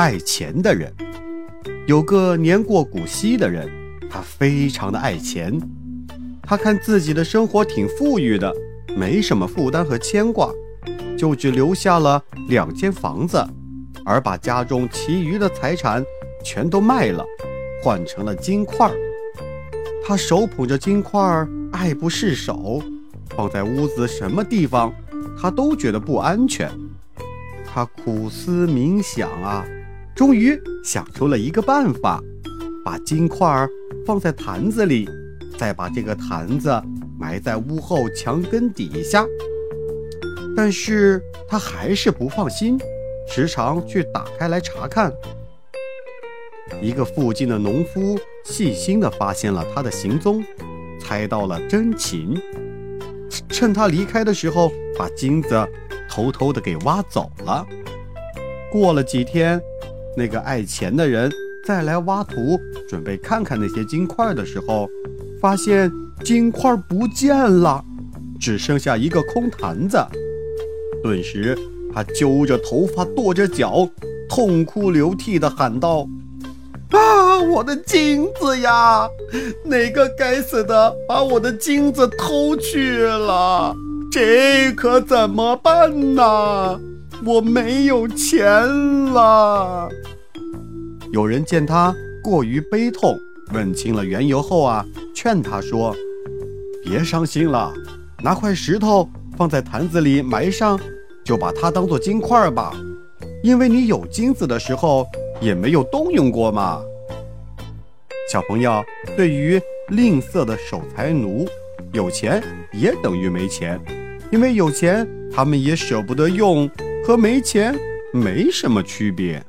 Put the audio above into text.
爱钱的人。有个年过古稀的人，他非常的爱钱。他看自己的生活挺富裕的，没什么负担和牵挂，就只留下了两间房子，而把家中其余的财产全都卖了，换成了金块。他手捧着金块，爱不释手，放在屋子什么地方，他都觉得不安全。他苦思冥想啊，终于想出了一个办法，把金块放在坛子里。再把这个坛子埋在屋后墙根底下，但是他还是不放心，时常去打开来查看。一个附近的农夫细心地发现了他的行踪，猜到了真情，趁他离开的时候，把金子偷偷地给挖走了。过了几天，那个爱钱的人再来挖土，准备看看那些金块的时候。发现金块不见了，只剩下一个空坛子。顿时，他揪着头发，跺着脚，痛哭流涕地喊道：“啊，我的金子呀！哪个该死的把我的金子偷去了？这可怎么办呢？我没有钱了。”有人见他过于悲痛。问清了缘由后啊，劝他说：“别伤心了，拿块石头放在坛子里埋上，就把它当做金块吧。因为你有金子的时候也没有动用过嘛。”小朋友，对于吝啬的守财奴，有钱也等于没钱，因为有钱他们也舍不得用，和没钱没什么区别。